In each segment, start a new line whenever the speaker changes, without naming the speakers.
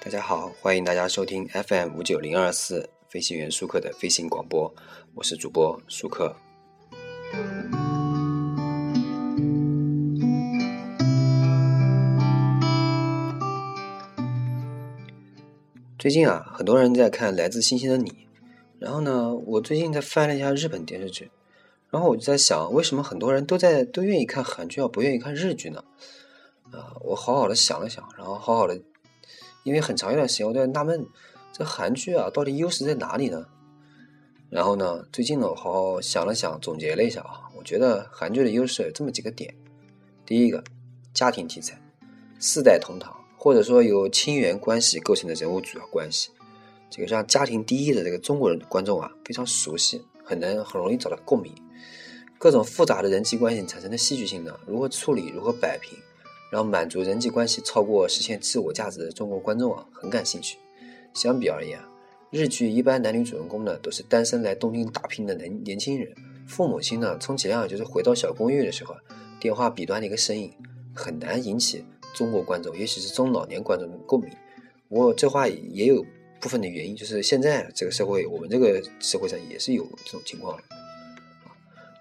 大家好，欢迎大家收听 FM 五九零二四飞行员舒克的飞行广播，我是主播舒克。最近啊，很多人在看《来自星星的你》，然后呢，我最近在翻了一下日本电视剧，然后我就在想，为什么很多人都在都愿意看韩剧，而不愿意看日剧呢？啊，我好好的想了想，然后好好的，因为很长一段时间我都在纳闷，这韩剧啊到底优势在哪里呢？然后呢，最近呢，我好好想了想，总结了一下啊，我觉得韩剧的优势有这么几个点：第一个，家庭题材，四代同堂。或者说由亲缘关系构成的人物主要关系，这个让家庭第一的这个中国人观众啊非常熟悉，很能很容易找到共鸣。各种复杂的人际关系产生的戏剧性呢，如何处理，如何摆平，让满足人际关系超过实现自我价值的中国观众啊很感兴趣。相比而言，日剧一般男女主人公呢都是单身来东京打拼的年年轻人，父母亲呢充其量就是回到小公寓的时候电话彼端的一个身影，很难引起。中国观众，尤其是中老年观众的共鸣。不过这话也有部分的原因，就是现在这个社会，我们这个社会上也是有这种情况。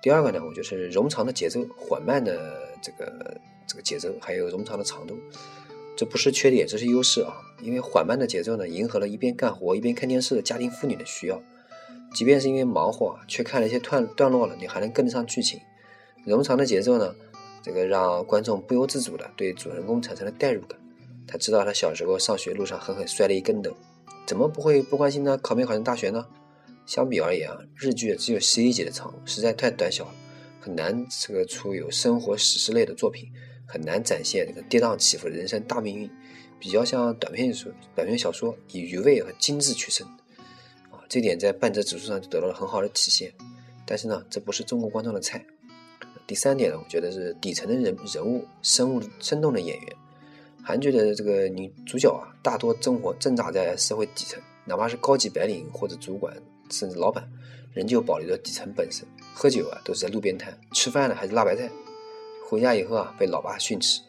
第二个呢，我就是冗长的节奏，缓慢的这个这个节奏，还有冗长的长度，这不是缺点，这是优势啊。因为缓慢的节奏呢，迎合了一边干活一边看电视的家庭妇女的需要。即便是因为忙活啊，却看了一些段段落了，你还能跟得上剧情。冗长的节奏呢？这个让观众不由自主的对主人公产生了代入感。他知道他小时候上学路上狠狠摔了一跟斗，怎么不会不关心他考没考上大学呢？相比而言啊，日剧只有十一集的长，实在太短小了，很难这个出有生活史诗类的作品，很难展现这个跌宕起伏的人生大命运。比较像短篇书、短篇小说，以余味和精致取胜。啊，这点在半泽指数上就得到了很好的体现。但是呢，这不是中国观众的菜。第三点呢，我觉得是底层的人人物生物生动的演员。韩剧的这个女主角啊，大多生活挣扎在社会底层，哪怕是高级白领或者主管，甚至老板，仍旧保留着底层本色。喝酒啊，都是在路边摊；吃饭呢，还是辣白菜。回家以后啊，被老爸训斥。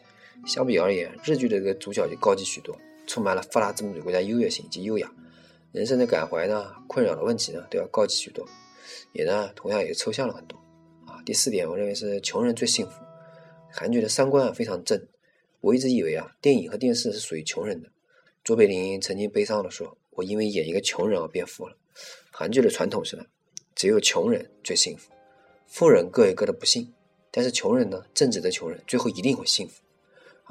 相比而言，日剧的这个主角就高级许多，充满了发达资本主义国家优越性以及优雅。人生的感怀呢，困扰的问题呢，都要高级许多，也呢，同样也抽象了很多。啊第四点，我认为是穷人最幸福。韩剧的三观啊非常正，我一直以为啊电影和电视是属于穷人的。卓别林曾经悲伤地说：“我因为演一个穷人而变富了。”韩剧的传统是呢，只有穷人最幸福，富人各有各的不幸，但是穷人呢，正直的穷人最后一定会幸福。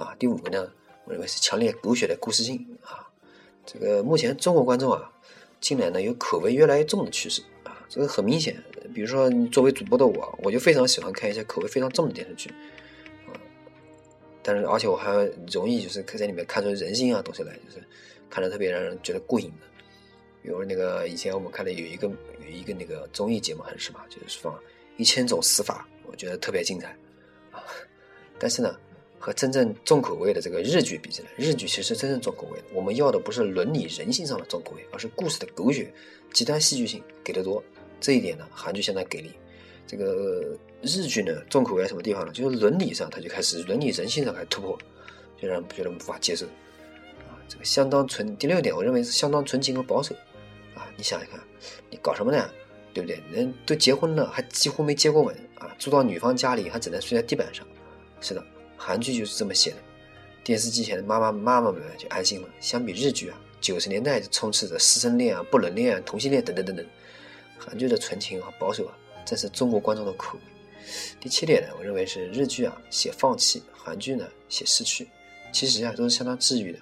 啊，第五个呢，我认为是强烈狗血的故事性啊。这个目前中国观众啊，近来呢有口味越来越重的趋势啊。这个很明显，比如说作为主播的我，我就非常喜欢看一些口味非常重的电视剧，啊，但是而且我还容易就是可在里面看出人性啊东西来，就是看着特别让人觉得过瘾的。比如那个以前我们看的有一个有一个那个综艺节目还是什么，就是放一千种死法，我觉得特别精彩啊。但是呢，和真正重口味的这个日剧比起来，日剧其实真正重口味，我们要的不是伦理人性上的重口味，而是故事的狗血、极端戏剧性给的多。这一点呢，韩剧相当给力。这个日剧呢，重口味在什么地方呢？就是伦理上，它就开始伦理人性上开始突破，就让人觉得无法接受。啊，这个相当纯。第六点，我认为是相当纯情和保守。你想一看，你搞什么呢？对不对？人都结婚了，还几乎没接过吻啊！住到女方家里，还只能睡在地板上。是的，韩剧就是这么写的。电视机前的妈妈妈妈们就安心了。相比日剧啊，九十年代就充斥着师生恋啊、不伦恋啊、同性恋等等等等。韩剧的纯情和保守啊，正是中国观众的口味。第七点呢，我认为是日剧啊写放弃，韩剧呢写失去，其实啊都是相当治愈的。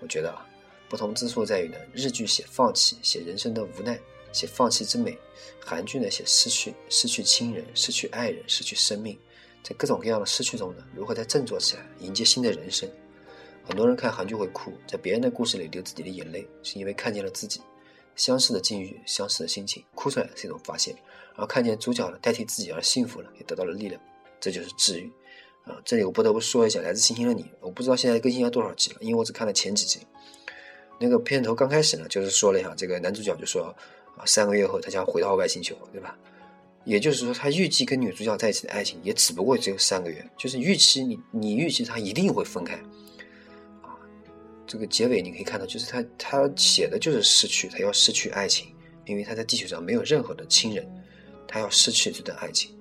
我觉得啊，不同之处在于呢，日剧写放弃，写人生的无奈，写放弃之美；韩剧呢写失去，失去亲人，失去爱人，失去生命，在各种各样的失去中呢，如何再振作起来，迎接新的人生？很多人看韩剧会哭，在别人的故事里流自己的眼泪，是因为看见了自己。相似的境遇，相似的心情，哭出来是一种发泄；而看见主角呢代替自己而幸福了，也得到了力量，这就是治愈。啊，这里我不得不说一下《来自星星的你》，我不知道现在更新到多少集了，因为我只看了前几集。那个片头刚开始呢，就是说了一下，这个男主角就说啊，三个月后他将回到外星球，对吧？也就是说，他预计跟女主角在一起的爱情也只不过只有三个月，就是预期你你预期他一定会分开。啊这个结尾你可以看到，就是他他写的就是失去，他要失去爱情，因为他在地球上没有任何的亲人，他要失去这段爱情。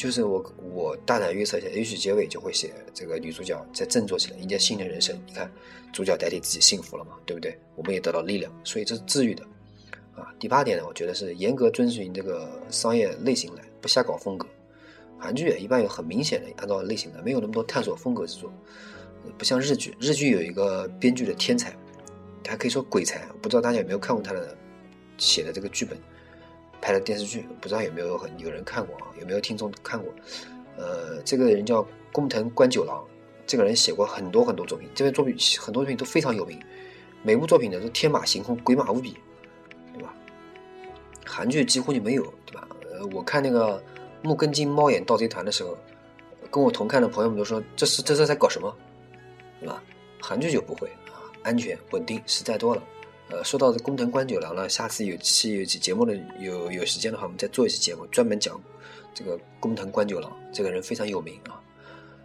就是我，我大胆预测一下，也许结尾就会写这个女主角在振作起来，迎接新的人生。你看，主角代替自己幸福了嘛，对不对？我们也得到力量，所以这是治愈的。啊，第八点呢，我觉得是严格遵循这个商业类型来，不瞎搞风格。韩剧一般有很明显的按照类型的，没有那么多探索风格之作，不像日剧。日剧有一个编剧的天才，他可以说鬼才，不知道大家有没有看过他的写的这个剧本。拍的电视剧，不知道有没有很有人看过啊？有没有听众看过？呃，这个人叫工藤官九郎，这个人写过很多很多作品，这些作品很多作品都非常有名，每部作品呢都天马行空、鬼马无比，对吧？韩剧几乎就没有，对吧？呃，我看那个《木根津猫眼盗贼团》的时候，跟我同看的朋友们都说这是这是在搞什么，对吧？韩剧就不会啊，安全稳定，实在多了。呃，说到这工藤官九郎呢，下次有期有期节目的有有时间的话，我们再做一期节目，专门讲这个工藤官九郎这个人非常有名啊。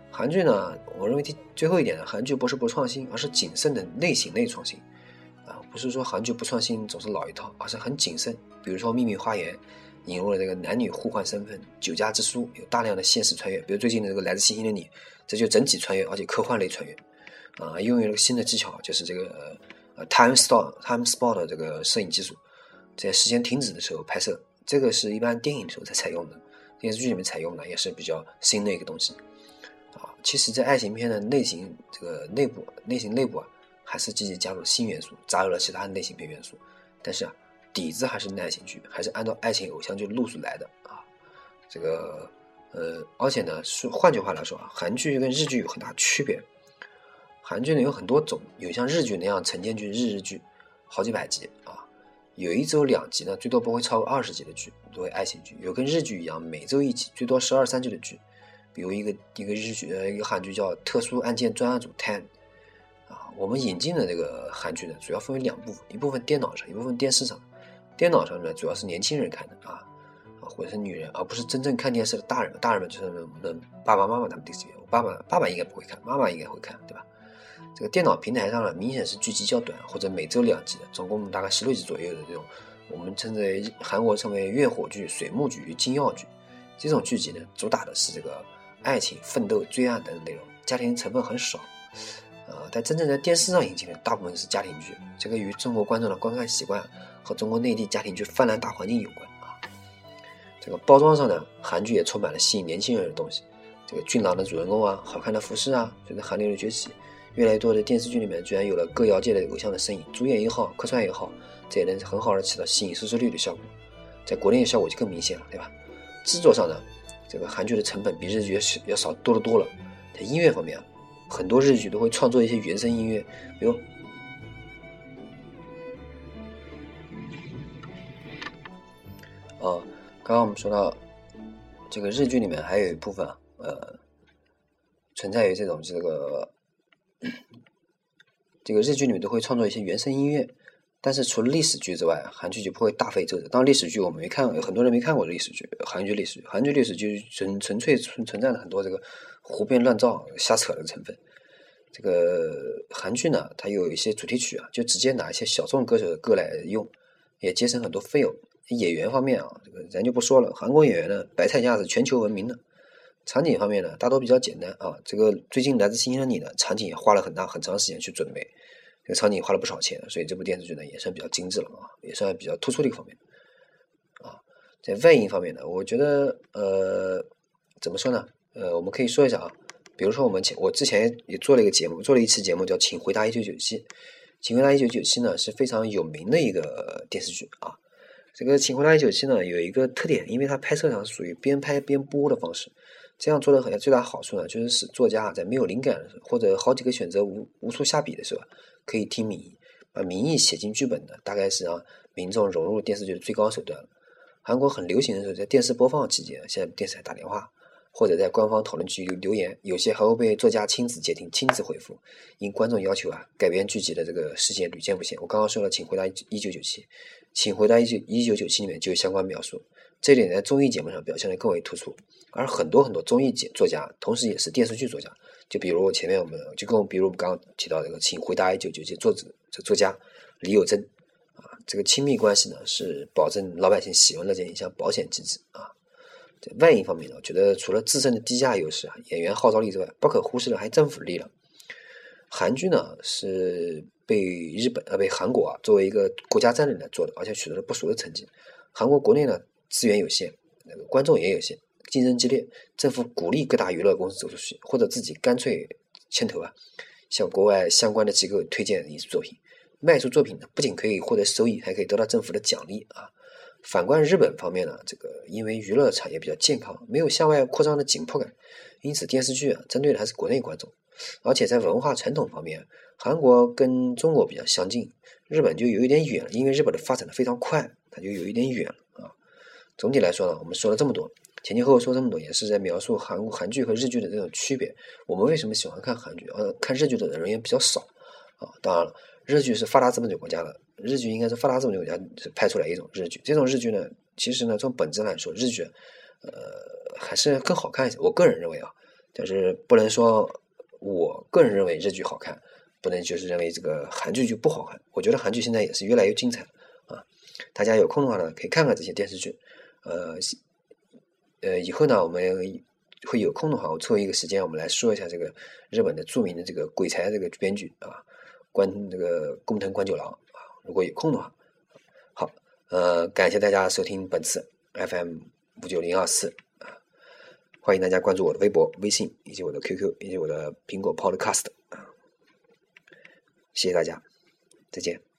韩剧呢，我认为第最后一点呢，韩剧不是不创新，而是谨慎的类型类创新啊，不是说韩剧不创新总是老一套，而是很谨慎。比如说《秘密花园》引入了这个男女互换身份，《酒家之书》有大量的现实穿越，比如最近的这个《来自星星的你》，这就整体穿越，而且科幻类穿越啊，用了个新的技巧，就是这个。，time stop time spot 的这个摄影技术，在时间停止的时候拍摄，这个是一般电影的时候才采用的，电视剧里面采用的也是比较新的一个东西。啊，其实，在爱情片的类型这个内部类型内部啊，还是积极加入新元素，加入了其他类型片元素，但是啊，底子还是爱情剧，还是按照爱情偶像剧路数来的啊。这个呃，而且呢，说换句话来说啊，韩剧跟日剧有很大区别。韩剧呢有很多种，有像日剧那样晨间剧、日日剧，好几百集啊；有一周两集呢，最多不会超过二十集的剧，作为爱情剧；有跟日剧一样每周一集，最多十二三集的剧。比如一个一个日剧呃一个韩剧叫《特殊案件专案组 Ten》啊。我们引进的这个韩剧呢，主要分为两部分，一部分电脑上，一部分电视上。电脑上呢，主要是年轻人看的啊啊，或者是女人，而不是真正看电视的大人们。大人们就是我们的爸爸妈妈他们电视剧，我爸爸爸爸应该不会看，妈妈应该会看，对吧？这个电脑平台上呢，明显是剧集较短，或者每周两集的，总共大概十六集左右的这种，我们称之为韩国称为月火剧、水木剧、金曜剧。这种剧集呢，主打的是这个爱情、奋斗、追案等内容，家庭成分很少。呃，但真正在电视上引进的大部分是家庭剧，这个与中国观众的观看习惯和中国内地家庭剧泛滥大环境有关啊。这个包装上呢，韩剧也充满了吸引年轻人的东西，这个俊朗的主人公啊，好看的服饰啊，随着韩流的崛起。越来越多的电视剧里面，居然有了歌谣界的偶像的身影，主演也好，客串也好，这也能很好的起到吸引收视率的效果。在国内的效果就更明显了，对吧？制作上呢，这个韩剧的成本比日剧要要少多得多了。在音乐方面啊，很多日剧都会创作一些原声音乐，比如，哦，刚刚我们说到这个日剧里面还有一部分啊，呃，存在于这种这个。这个日剧里面都会创作一些原声音乐，但是除了历史剧之外，韩剧就不会大费周折。当然，历史剧我们没看，有很多人没看过历史剧，韩剧历史，韩剧历史剧纯纯粹存存在了很多这个胡编乱造、瞎扯的成分。这个韩剧呢，它有一些主题曲啊，就直接拿一些小众歌手的歌来用，也节省很多费用。演员方面啊，这个咱就不说了，韩国演员呢，白菜价是全球闻名的。场景方面呢，大多比较简单啊。这个最近来自星星的你呢，场景也花了很大很长时间去准备，这个场景花了不少钱，所以这部电视剧呢也算比较精致了啊，也算比较突出的一个方面啊。在外音方面呢，我觉得呃，怎么说呢？呃，我们可以说一下啊，比如说我们前我之前也做了一个节目，做了一期节目叫《请回答一九九七》，《请回答一九九七》呢是非常有名的一个电视剧啊。这个《请回答一九七》呢有一个特点，因为它拍摄上属于边拍边播的方式。这样做的很最大好处呢，就是使作家在没有灵感的时候，或者好几个选择无无处下笔的时候，可以听民意，把民意写进剧本的，大概是让民众融入电视剧的最高手段了。韩国很流行的时候，在电视播放期间，现在电视台打电话，或者在官方讨论区留言，有些还会被作家亲自接听、亲自回复。因观众要求啊，改编剧集的这个事件屡见不鲜。我刚刚说了，请回答一九九七，请回答一九一九九七里面就有相关描述。这点在综艺节目上表现的更为突出，而很多很多综艺节作家，同时也是电视剧作家，就比如前面我们就跟比如我们刚刚提到这个，请回答一九九七作者这作家李友珍啊，这个亲密关系呢是保证老百姓喜闻乐见一项保险机制啊。在外因方面呢，我觉得除了自身的低价优势啊、演员号召力之外，不可忽视的还政府力量。韩剧呢是被日本呃被韩国啊作为一个国家战略来做的，而且取得了不俗的成绩。韩国国内呢资源有限，那个观众也有限，竞争激烈，政府鼓励各大娱乐公司走出去，或者自己干脆牵头啊，向国外相关的机构推荐影视作品，卖出作品呢不仅可以获得收益，还可以得到政府的奖励啊。反观日本方面呢，这个因为娱乐产业比较健康，没有向外扩张的紧迫感，因此电视剧啊针对的还是国内观众。而且在文化传统方面，韩国跟中国比较相近，日本就有一点远。因为日本的发展的非常快，它就有一点远了。总体来说呢，我们说了这么多，前前后后说这么多，也是在描述韩韩剧和日剧的这种区别。我们为什么喜欢看韩剧？呃，看日剧的人也比较少啊。当然了，日剧是发达资本主义国家的，日剧应该是发达资本主义国家拍出来一种日剧。这种日剧呢，其实呢，从本质来说，日剧呃还是更好看一些。我个人认为啊，但是不能说。我个人认为日剧好看，不能就是认为这个韩剧就不好看。我觉得韩剧现在也是越来越精彩啊！大家有空的话呢，可以看看这些电视剧。呃，呃，以后呢，我们会有空的话，我抽一个时间，我们来说一下这个日本的著名的这个鬼才这个编剧啊，关这个工藤官九郎啊。如果有空的话，好，呃，感谢大家收听本次 FM 五九零二四啊。欢迎大家关注我的微博、微信，以及我的 QQ，以及我的苹果 Podcast 啊！谢谢大家，再见。